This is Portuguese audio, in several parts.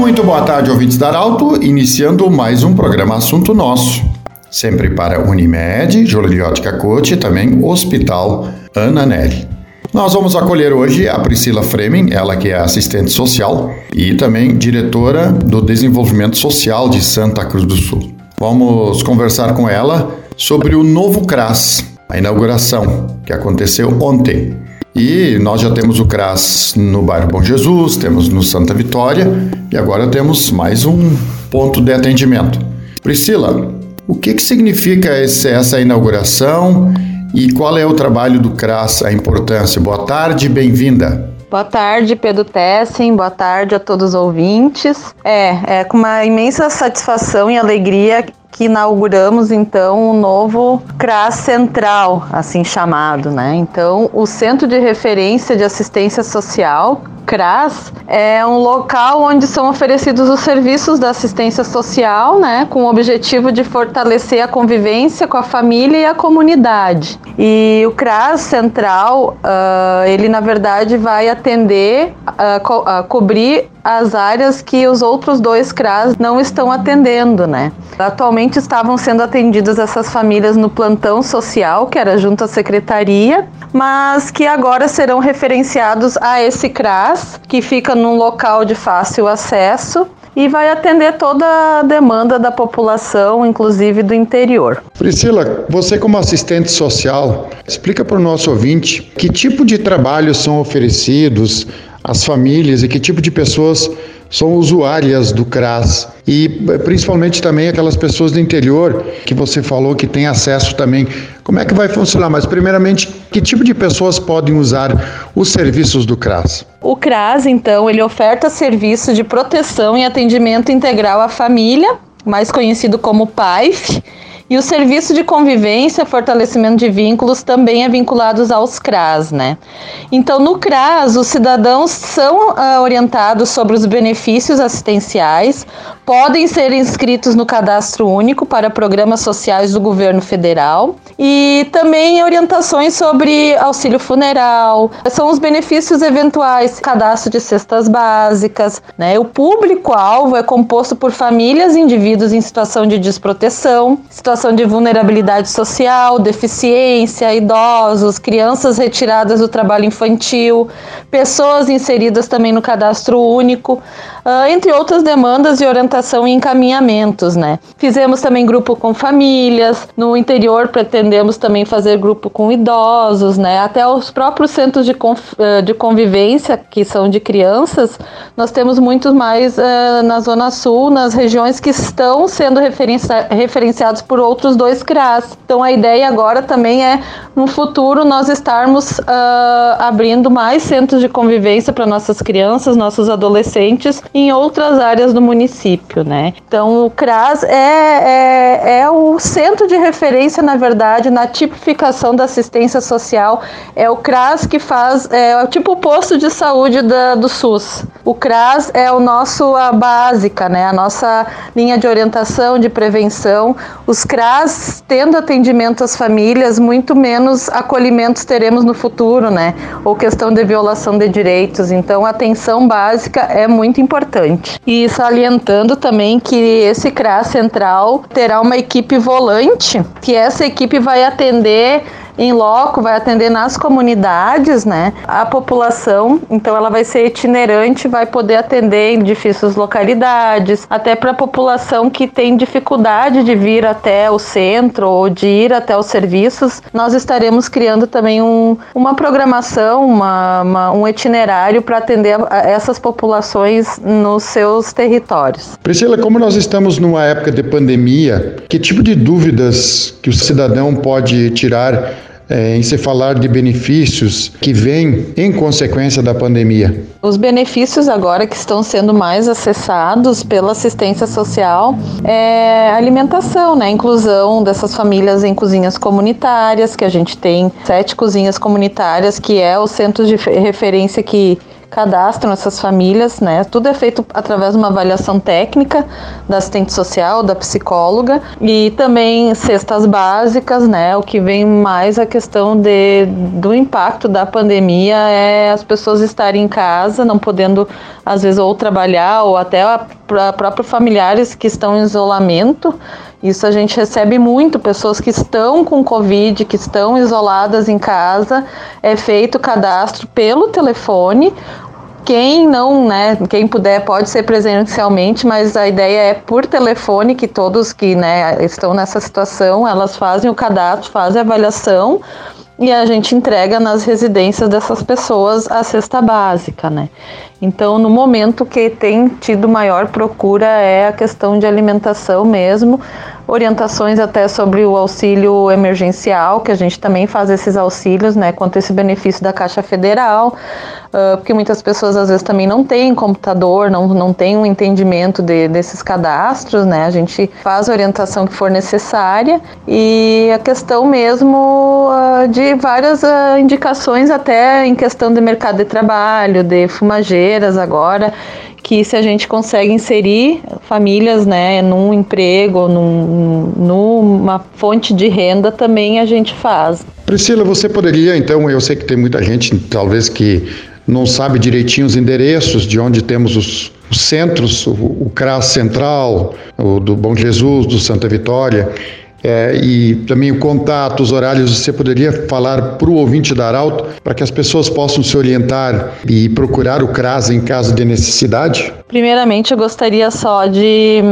Muito boa tarde, ouvintes da Arauto, iniciando mais um programa Assunto Nosso. Sempre para Unimed, Joliotica Coach e também Hospital Ana Nelly. Nós vamos acolher hoje a Priscila Fremen, ela que é assistente social e também diretora do Desenvolvimento Social de Santa Cruz do Sul. Vamos conversar com ela sobre o novo CRAS, a inauguração que aconteceu ontem. E nós já temos o CRAS no bairro Bom Jesus, temos no Santa Vitória e agora temos mais um ponto de atendimento. Priscila, o que, que significa esse, essa inauguração e qual é o trabalho do CRAS, a importância? Boa tarde, bem-vinda. Boa tarde, Pedro Tessen. Boa tarde a todos os ouvintes. É, é com uma imensa satisfação e alegria que inauguramos então o novo CRAS Central, assim chamado, né? Então, o Centro de Referência de Assistência Social, CRAS, é um local onde são oferecidos os serviços da assistência social, né, com o objetivo de fortalecer a convivência com a família e a comunidade. E o CRAS Central, uh, ele na verdade vai atender, uh, co uh, cobrir as áreas que os outros dois CRAS não estão atendendo, né? Atualmente estavam sendo atendidas essas famílias no plantão social, que era junto à secretaria, mas que agora serão referenciados a esse CRAS, que fica num local de fácil acesso e vai atender toda a demanda da população, inclusive do interior. Priscila, você como assistente social, explica para o nosso ouvinte que tipo de trabalhos são oferecidos às famílias e que tipo de pessoas são usuárias do CRAS e eh, principalmente também aquelas pessoas do interior que você falou que tem acesso também. Como é que vai funcionar? Mas primeiramente, que tipo de pessoas podem usar os serviços do CRAS? O CRAS, então, ele oferta serviço de proteção e atendimento integral à família, mais conhecido como PAIF e o serviço de convivência, fortalecimento de vínculos também é vinculados aos CRAS, né? Então, no CRAS, os cidadãos são uh, orientados sobre os benefícios assistenciais, podem ser inscritos no cadastro único para programas sociais do governo federal e também orientações sobre auxílio funeral, são os benefícios eventuais, cadastro de cestas básicas, né? O público-alvo é composto por famílias e indivíduos em situação de desproteção, situação situação de vulnerabilidade social, deficiência, idosos, crianças retiradas do trabalho infantil, pessoas inseridas também no cadastro único, uh, entre outras demandas de orientação e encaminhamentos, né? Fizemos também grupo com famílias, no interior pretendemos também fazer grupo com idosos, né? Até os próprios centros de, uh, de convivência, que são de crianças, nós temos muitos mais uh, na Zona Sul, nas regiões que estão sendo referenciados por outros dois CRAS. Então a ideia agora também é, no futuro, nós estarmos uh, abrindo mais centros de convivência para nossas crianças, nossos adolescentes em outras áreas do município, né? Então o CRAS é, é, é o centro de referência, na verdade, na tipificação da assistência social. É o CRAS que faz, é, tipo o posto de saúde da, do SUS. O CRAS é o nosso a básica, né? A nossa linha de orientação, de prevenção. Os CRAS CRAS tendo atendimento às famílias, muito menos acolhimentos teremos no futuro, né? Ou questão de violação de direitos. Então, a atenção básica é muito importante. E salientando também que esse CRAS central terá uma equipe volante, que essa equipe vai atender em loco, vai atender nas comunidades, né? A população, então ela vai ser itinerante, vai poder atender em difíceis localidades, até para a população que tem dificuldade de vir até o centro ou de ir até os serviços. Nós estaremos criando também um, uma programação, uma, uma um itinerário para atender essas populações nos seus territórios. Priscila, como nós estamos numa época de pandemia, que tipo de dúvidas que o cidadão pode tirar é, em se falar de benefícios que vêm em consequência da pandemia? Os benefícios agora que estão sendo mais acessados pela assistência social é alimentação, né? Inclusão dessas famílias em cozinhas comunitárias, que a gente tem sete cozinhas comunitárias, que é o centro de referência que cadastram essas famílias, né? Tudo é feito através de uma avaliação técnica da assistente social, da psicóloga e também cestas básicas, né? O que vem mais a questão de, do impacto da pandemia é as pessoas estarem em casa, não podendo às vezes ou trabalhar ou até para próprios familiares que estão em isolamento. Isso a gente recebe muito, pessoas que estão com Covid, que estão isoladas em casa, é feito o cadastro pelo telefone. Quem não, né, quem puder pode ser presencialmente, mas a ideia é por telefone que todos que, né, estão nessa situação, elas fazem o cadastro, fazem a avaliação e a gente entrega nas residências dessas pessoas a cesta básica, né? Então, no momento que tem tido maior procura é a questão de alimentação mesmo, orientações até sobre o auxílio emergencial, que a gente também faz esses auxílios, né, quanto esse benefício da Caixa Federal, uh, porque muitas pessoas às vezes também não têm computador, não, não têm um entendimento de, desses cadastros, né, a gente faz a orientação que for necessária e a questão mesmo uh, de várias uh, indicações até em questão de mercado de trabalho, de fumageiras agora, que se a gente consegue inserir famílias né, num emprego, num, numa fonte de renda, também a gente faz. Priscila, você poderia, então, eu sei que tem muita gente, talvez, que não sabe direitinho os endereços de onde temos os, os centros, o, o CRAS Central, o do Bom Jesus, do Santa Vitória. É, e também o contato, os horários, você poderia falar para o ouvinte da Arauto para que as pessoas possam se orientar e procurar o CRAS em caso de necessidade? Primeiramente, eu gostaria só de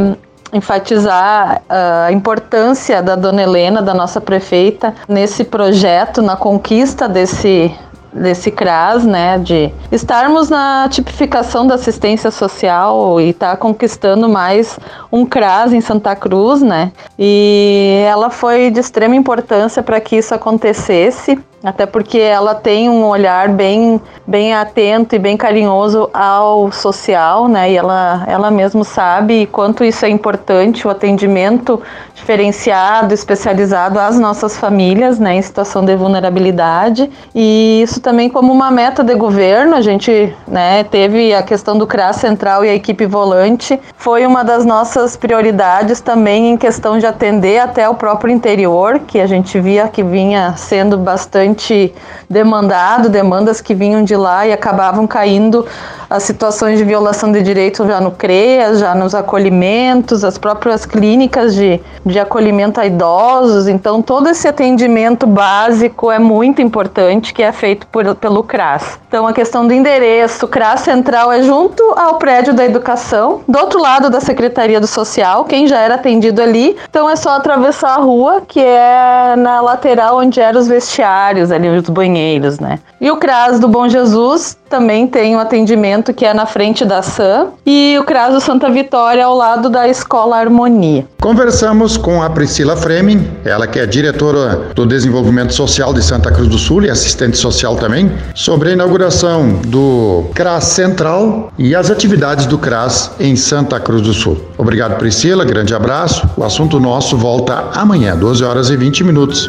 enfatizar ah, a importância da dona Helena, da nossa prefeita, nesse projeto, na conquista desse desse CRAS, né, de estarmos na tipificação da assistência social e estar tá conquistando mais um CRAS em Santa Cruz, né? E ela foi de extrema importância para que isso acontecesse até porque ela tem um olhar bem, bem atento e bem carinhoso ao social, né? E ela, ela mesmo sabe quanto isso é importante, o atendimento diferenciado, especializado às nossas famílias, né? Em situação de vulnerabilidade. E isso também como uma meta de governo, a gente, né? Teve a questão do CRAS Central e a equipe volante, foi uma das nossas prioridades também em questão de atender até o próprio interior, que a gente via que vinha sendo bastante bastante demandado, demandas que vinham de lá e acabavam caindo as situações de violação de direitos já no CREAS, já nos acolhimentos, as próprias clínicas de, de acolhimento a idosos. Então, todo esse atendimento básico é muito importante, que é feito por, pelo CRAS. Então, a questão do endereço, o CRAS Central é junto ao prédio da educação, do outro lado da Secretaria do Social, quem já era atendido ali. Então, é só atravessar a rua, que é na lateral onde eram os vestiários, ali os banheiros, né? E o CRAS do Bom Jesus também tem um atendimento que é na frente da SAM e o CRAS do Santa Vitória ao lado da Escola Harmonia. Conversamos com a Priscila Fremin, ela que é diretora do Desenvolvimento Social de Santa Cruz do Sul e assistente social também, sobre a inauguração do CRAS Central e as atividades do CRAS em Santa Cruz do Sul. Obrigado, Priscila, grande abraço. O assunto nosso volta amanhã, 12 horas e 20 minutos.